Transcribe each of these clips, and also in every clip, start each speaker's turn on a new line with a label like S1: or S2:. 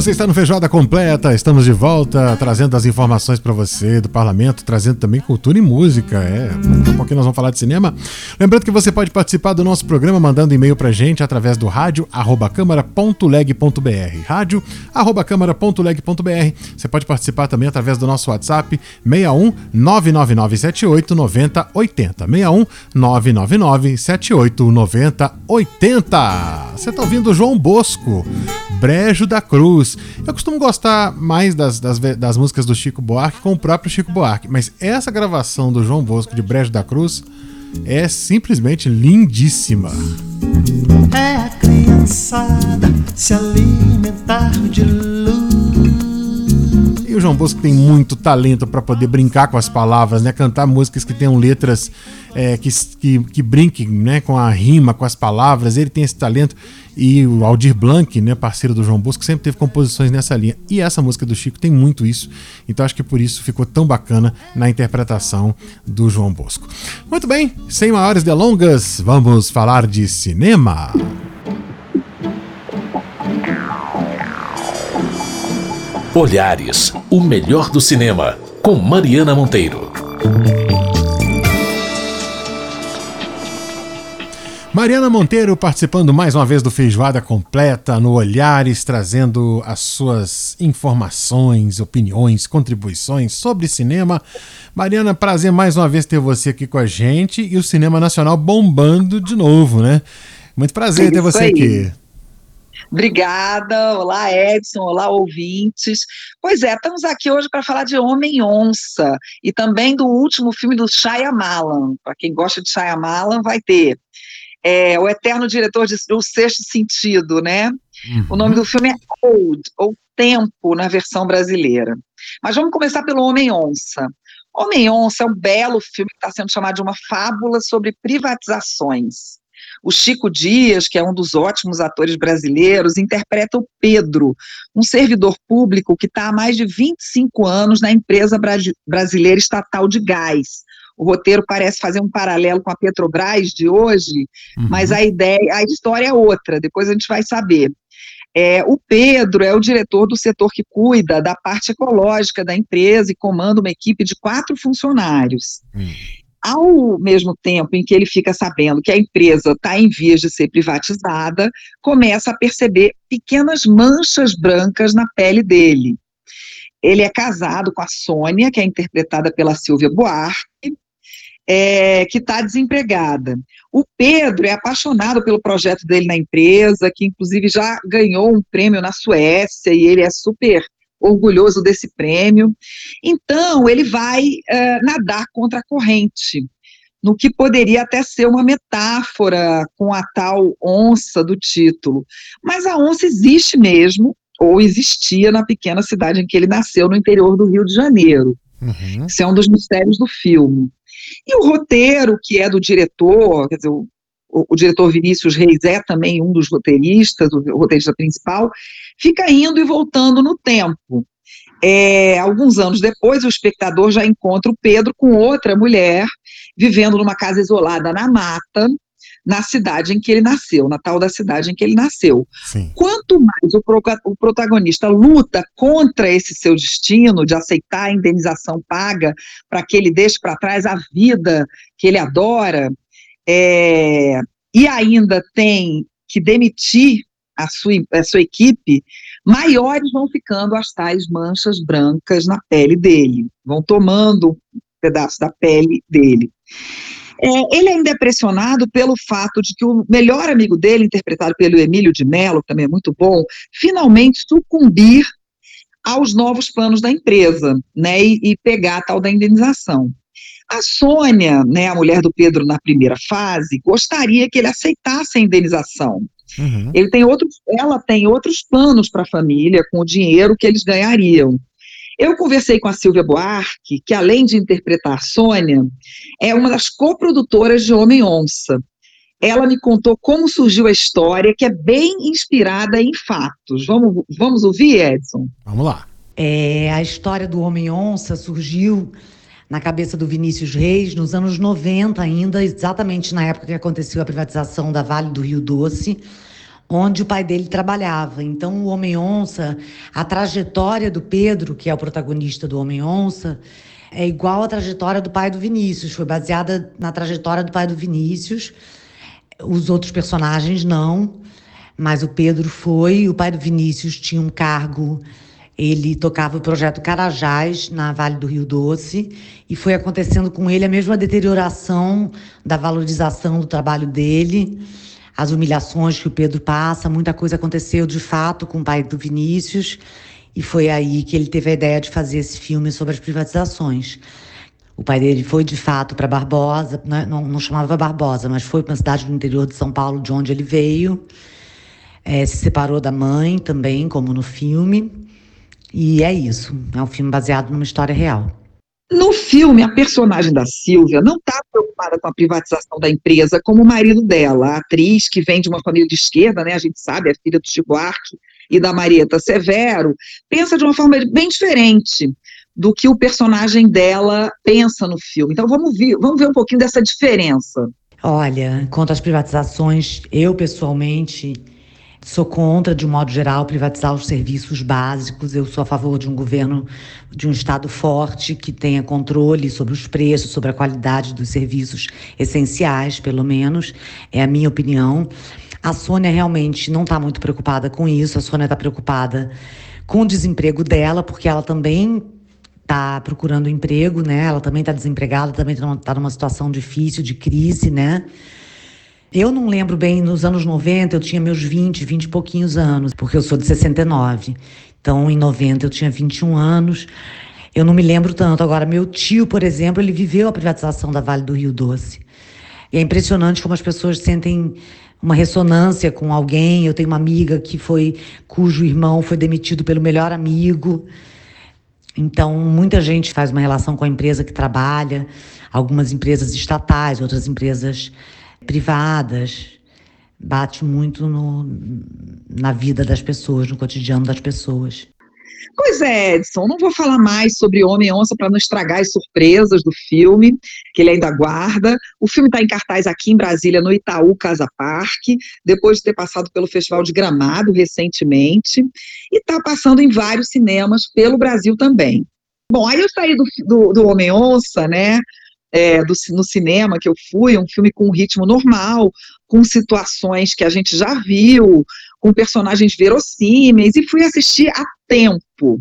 S1: Você está no Feijoada Completa, estamos de volta trazendo as informações para você do parlamento, trazendo também cultura e música. É, daqui a pouquinho nós vamos falar de cinema. Lembrando que você pode participar do nosso programa mandando e-mail para gente através do rádio câmara.leg.br. Rádio câmara.leg.br. Você pode participar também através do nosso WhatsApp 61 99978 9080. 61 99978 9080. Você está ouvindo João Bosco, Brejo da Cruz. Eu costumo gostar mais das, das, das, músicas do Chico Buarque com o próprio Chico Buarque, mas essa gravação do João Bosco de Brejo da Cruz é simplesmente lindíssima.
S2: É a criançada se alimentar de luz.
S1: E o João Bosco tem muito talento para poder brincar com as palavras, né? Cantar músicas que tenham letras é, que, que, que brinquem né? com a rima, com as palavras. Ele tem esse talento. E o Aldir Blanc, né, parceiro do João Bosco, sempre teve composições nessa linha. E essa música do Chico tem muito isso. Então acho que por isso ficou tão bacana na interpretação do João Bosco. Muito bem, sem maiores delongas, vamos falar de cinema.
S3: Olhares, o melhor do cinema, com Mariana Monteiro.
S1: Mariana Monteiro participando mais uma vez do Feijoada Completa no Olhares, trazendo as suas informações, opiniões, contribuições sobre cinema. Mariana, prazer mais uma vez ter você aqui com a gente e o cinema nacional bombando de novo, né? Muito prazer é ter você aí. aqui.
S4: Obrigada, olá Edson, olá ouvintes. Pois é, estamos aqui hoje para falar de Homem Onça e também do último filme do Shyamalan. Para quem gosta de Shyamalan, vai ter é, o eterno diretor de O Sexto Sentido, né? Uhum. O nome do filme é Old, ou Tempo, na versão brasileira. Mas vamos começar pelo Homem-Onça. Homem-Onça é um belo filme que está sendo chamado de uma fábula sobre privatizações. O Chico Dias, que é um dos ótimos atores brasileiros, interpreta o Pedro, um servidor público que está há mais de 25 anos na empresa brasileira estatal de gás, o roteiro parece fazer um paralelo com a Petrobras de hoje, uhum. mas a ideia, a história é outra, depois a gente vai saber. É, o Pedro é o diretor do setor que cuida da parte ecológica da empresa e comanda uma equipe de quatro funcionários. Uhum. Ao mesmo tempo em que ele fica sabendo que a empresa está em vias de ser privatizada, começa a perceber pequenas manchas brancas na pele dele. Ele é casado com a Sônia, que é interpretada pela Silvia Buarque, é, que está desempregada. O Pedro é apaixonado pelo projeto dele na empresa, que inclusive já ganhou um prêmio na Suécia e ele é super orgulhoso desse prêmio. Então, ele vai é, nadar contra a corrente, no que poderia até ser uma metáfora com a tal onça do título. Mas a onça existe mesmo, ou existia na pequena cidade em que ele nasceu, no interior do Rio de Janeiro. Uhum. Isso é um dos mistérios do filme. E o roteiro, que é do diretor, quer dizer, o, o, o, diretor Vinícius Reis é também um dos roteiristas, o roteirista principal, fica indo e voltando no tempo. É, alguns anos depois, o espectador já encontra o Pedro com outra mulher, vivendo numa casa isolada na mata, na cidade em que ele nasceu, na tal da cidade em que ele nasceu. Sim. Quanto mais o, pro, o, protagonista luta contra esse seu destino de aceitar a indenização paga para que ele deixe para trás a vida que ele adora, é, e ainda tem que demitir a sua, a sua equipe, maiores vão ficando as tais manchas brancas na pele dele, vão tomando um pedaço da pele dele. É, ele ainda é pressionado pelo fato de que o melhor amigo dele, interpretado pelo Emílio de Mello, que também é muito bom, finalmente sucumbir aos novos planos da empresa, né, e, e pegar a tal da indenização. A Sônia, né, a mulher do Pedro na primeira fase, gostaria que ele aceitasse a indenização. Uhum. Ele tem outros, ela tem outros planos para a família com o dinheiro que eles ganhariam. Eu conversei com a Silvia Buarque, que além de interpretar a Sônia, é uma das coprodutoras de Homem Onça. Ela me contou como surgiu a história, que é bem inspirada em fatos. Vamos, vamos ouvir, Edson?
S1: Vamos lá.
S5: É, a história do Homem-Onça surgiu na cabeça do Vinícius Reis nos anos 90 ainda, exatamente na época que aconteceu a privatização da Vale do Rio Doce, onde o pai dele trabalhava. Então, o Homem-Onça, a trajetória do Pedro, que é o protagonista do Homem-Onça, é igual à trajetória do pai do Vinícius, foi baseada na trajetória do pai do Vinícius. Os outros personagens não, mas o Pedro foi, o pai do Vinícius tinha um cargo ele tocava o projeto Carajás, na Vale do Rio Doce, e foi acontecendo com ele a mesma deterioração da valorização do trabalho dele, as humilhações que o Pedro passa, muita coisa aconteceu de fato com o pai do Vinícius, e foi aí que ele teve a ideia de fazer esse filme sobre as privatizações. O pai dele foi de fato para Barbosa, não, não, não, chamava Barbosa, mas foi para uma cidade do interior de São Paulo, de onde ele veio. É, se separou da mãe também, como no filme. E é isso. É um filme baseado numa história real.
S4: No filme, a personagem da Silvia não está preocupada com a privatização da empresa como o marido dela, a atriz que vem de uma família de esquerda, né? A gente sabe, é filha do Chico Arque e da Marieta Severo, pensa de uma forma bem diferente do que o personagem dela pensa no filme. Então vamos ver, vamos ver um pouquinho dessa diferença.
S5: Olha, quanto às privatizações, eu pessoalmente Sou contra, de um modo geral, privatizar os serviços básicos. Eu sou a favor de um governo, de um Estado forte, que tenha controle sobre os preços, sobre a qualidade dos serviços essenciais, pelo menos. É a minha opinião. A Sônia realmente não está muito preocupada com isso. A Sônia está preocupada com o desemprego dela, porque ela também está procurando emprego, né? Ela também está desempregada, também está numa situação difícil, de crise, né? Eu não lembro bem, nos anos 90 eu tinha meus 20, 20 e pouquinhos anos, porque eu sou de 69. Então, em 90 eu tinha 21 anos. Eu não me lembro tanto. Agora, meu tio, por exemplo, ele viveu a privatização da Vale do Rio Doce. E é impressionante como as pessoas sentem uma ressonância com alguém. Eu tenho uma amiga que foi cujo irmão foi demitido pelo melhor amigo. Então, muita gente faz uma relação com a empresa que trabalha, algumas empresas estatais, outras empresas privadas, bate muito no, na vida das pessoas, no cotidiano das pessoas.
S4: Pois é, Edson, não vou falar mais sobre Homem-Onça para não estragar as surpresas do filme, que ele ainda aguarda. O filme está em cartaz aqui em Brasília, no Itaú Casa Parque, depois de ter passado pelo Festival de Gramado recentemente, e está passando em vários cinemas pelo Brasil também. Bom, aí eu saí do, do, do Homem-Onça, né, é, do, no cinema que eu fui, um filme com um ritmo normal, com situações que a gente já viu, com personagens verossímeis, e fui assistir a tempo.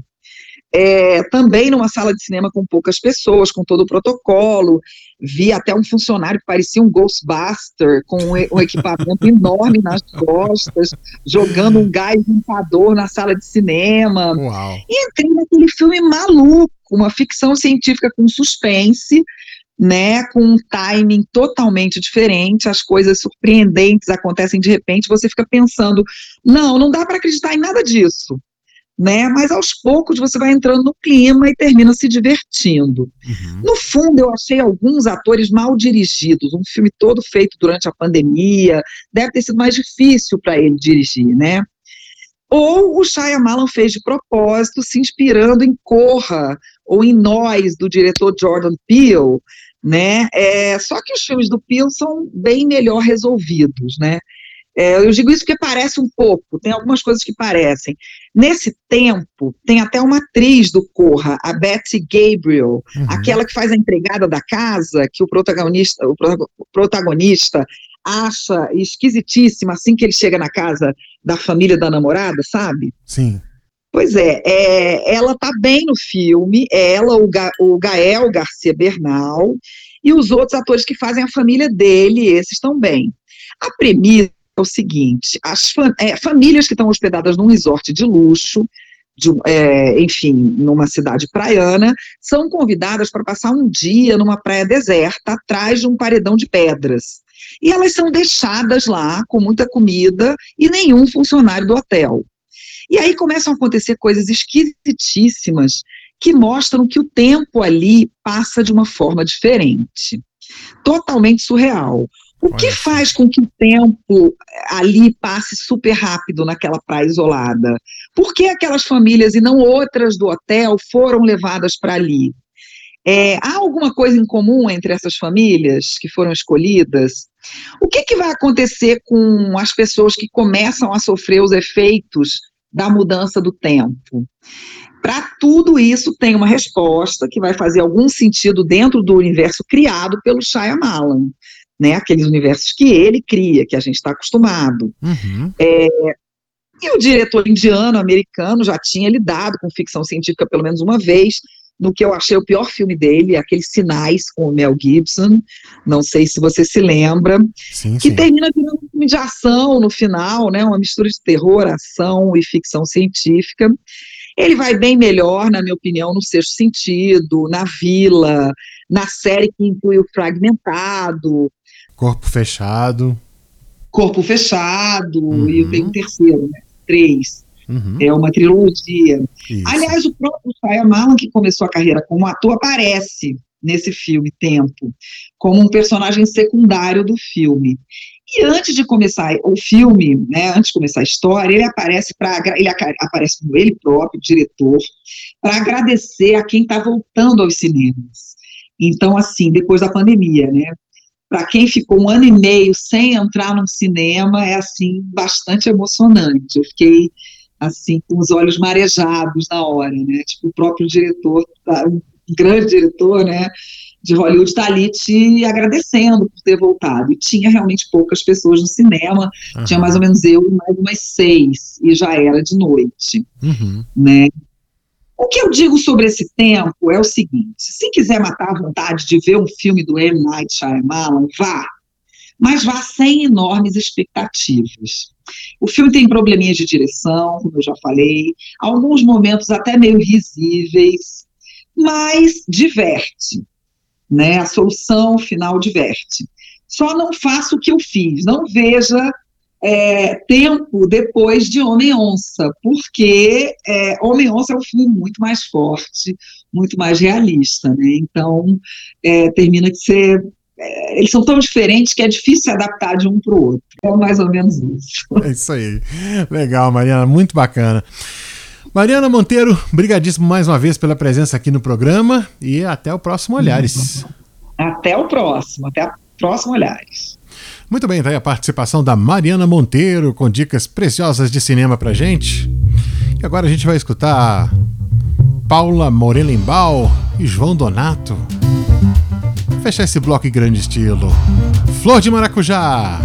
S4: É, também numa sala de cinema com poucas pessoas, com todo o protocolo. Vi até um funcionário que parecia um Ghostbuster, com um, equipamento enorme nas costas, jogando um gás limpador na sala de cinema. Uau. E entrei naquele filme maluco, uma ficção científica com suspense, né, com um timing totalmente diferente, as coisas surpreendentes acontecem de repente, você fica pensando, não, não dá para acreditar em nada disso, né, mas aos poucos você vai entrando no clima e termina se divertindo. Uhum. No fundo, eu achei alguns atores mal dirigidos, um filme todo feito durante a pandemia, deve ter sido mais difícil para ele dirigir, né, ou o Shyamalan fez de propósito, se inspirando em Corra ou em Nós, do diretor Jordan Peele, né? É, só que os filmes do Peel são bem melhor resolvidos, né? É, eu digo isso porque parece um pouco, tem algumas coisas que parecem. Nesse tempo, tem até uma atriz do Corra, a Betty Gabriel, uhum. aquela que faz a empregada da casa, que o protagonista, o protagonista acha esquisitíssima assim que ele chega na casa da família da namorada, sabe?
S1: Sim.
S4: Pois é, é ela está bem no filme, ela, o, Ga, o Gael Garcia Bernal e os outros atores que fazem a família dele, esses estão bem. A premissa é o seguinte: as fam é, famílias que estão hospedadas num resort de luxo, de, é, enfim, numa cidade praiana, são convidadas para passar um dia numa praia deserta, atrás de um paredão de pedras. E elas são deixadas lá com muita comida e nenhum funcionário do hotel. E aí começam a acontecer coisas esquisitíssimas que mostram que o tempo ali passa de uma forma diferente. Totalmente surreal. O que faz com que o tempo ali passe super rápido naquela praia isolada? Por que aquelas famílias e não outras do hotel foram levadas para ali? É, há alguma coisa em comum entre essas famílias que foram escolhidas? O que, que vai acontecer com as pessoas que começam a sofrer os efeitos da mudança do tempo? Para tudo isso tem uma resposta que vai fazer algum sentido dentro do universo criado pelo Shyamalan, né? Aqueles universos que ele cria, que a gente está acostumado. Uhum. É, e o diretor indiano, americano, já tinha lidado com ficção científica pelo menos uma vez, no que eu achei o pior filme dele, aqueles Sinais com o Mel Gibson, não sei se você se lembra, sim, que sim. termina virando filme de ação no final, né, uma mistura de terror, ação e ficção científica. Ele vai bem melhor, na minha opinião, no sexto sentido, na Vila, na série que inclui o Fragmentado.
S1: Corpo Fechado.
S4: Corpo Fechado, uhum. e tem um terceiro, né? Três. Uhum. É uma trilogia. Isso. Aliás, o próprio Shyamalan, que começou a carreira como ator, aparece nesse filme Tempo, como um personagem secundário do filme. E antes de começar o filme, né, antes de começar a história, ele aparece para ele aparece como ele próprio, diretor, para agradecer a quem está voltando aos cinemas. Então, assim, depois da pandemia, né? Para quem ficou um ano e meio sem entrar num cinema, é assim bastante emocionante. Eu fiquei assim, com os olhos marejados na hora, né? Tipo, o próprio diretor, um grande diretor, né? De Hollywood está ali te agradecendo por ter voltado. E tinha realmente poucas pessoas no cinema, uhum. tinha mais ou menos eu e mais umas seis, e já era de noite, uhum. né? O que eu digo sobre esse tempo é o seguinte: se quiser matar a vontade de ver um filme do M. Night Shyamalan, vá, mas vá sem enormes expectativas. O filme tem probleminhas de direção, como eu já falei, alguns momentos até meio risíveis, mas diverte. Né? A solução final diverte. Só não faça o que eu fiz, não veja é, tempo depois de Homem-Onça, porque é, Homem-Onça é um filme muito mais forte, muito mais realista, né? Então, é, termina de ser é, eles são tão diferentes que é difícil adaptar de um para o outro. É mais ou menos isso.
S1: É isso aí. Legal, Mariana, muito bacana. Mariana Monteiro, brigadíssimo mais uma vez pela presença aqui no programa e até o próximo Olhares.
S4: Até o próximo, até o próximo Olhares.
S1: Muito bem, tá aí a participação da Mariana Monteiro com dicas preciosas de cinema pra gente. E agora a gente vai escutar Paula Morelenbaum e João Donato fechar esse bloco em grande estilo. Flor de Maracujá.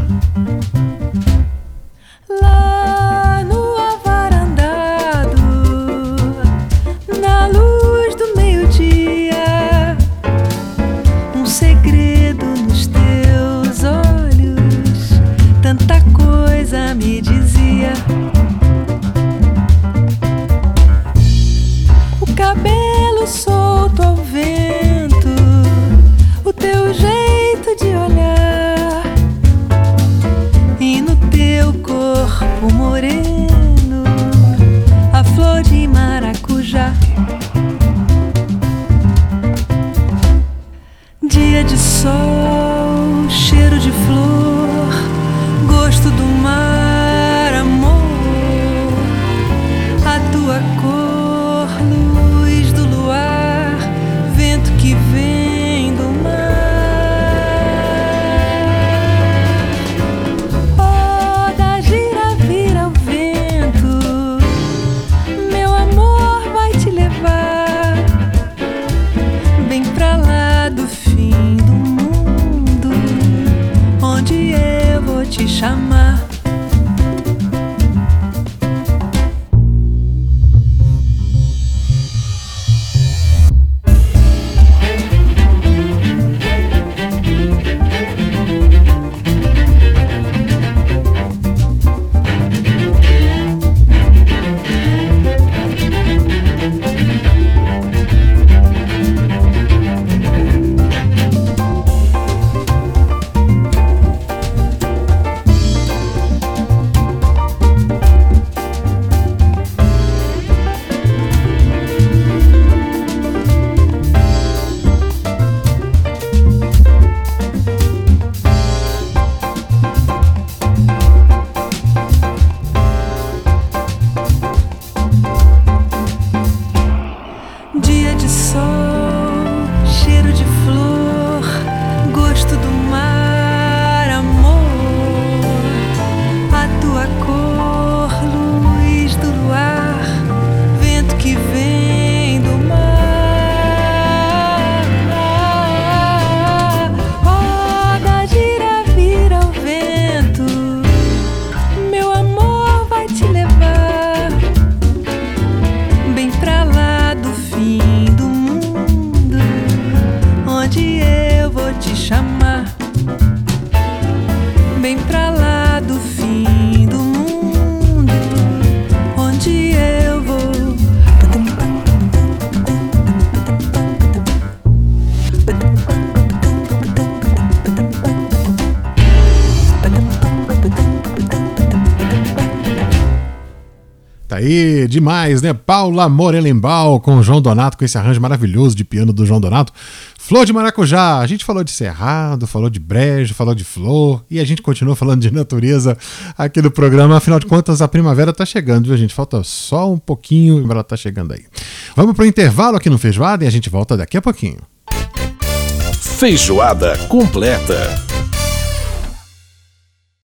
S1: Aí, demais, né? Paula Morelenbaum com João Donato, com esse arranjo maravilhoso de piano do João Donato. Flor de Maracujá, a gente falou de cerrado, falou de brejo, falou de flor e a gente continua falando de natureza aqui no programa. Afinal de contas, a primavera tá chegando, viu, gente? Falta só um pouquinho e ela tá chegando aí. Vamos pro intervalo aqui no Feijoada e a gente volta daqui a pouquinho.
S3: Feijoada completa.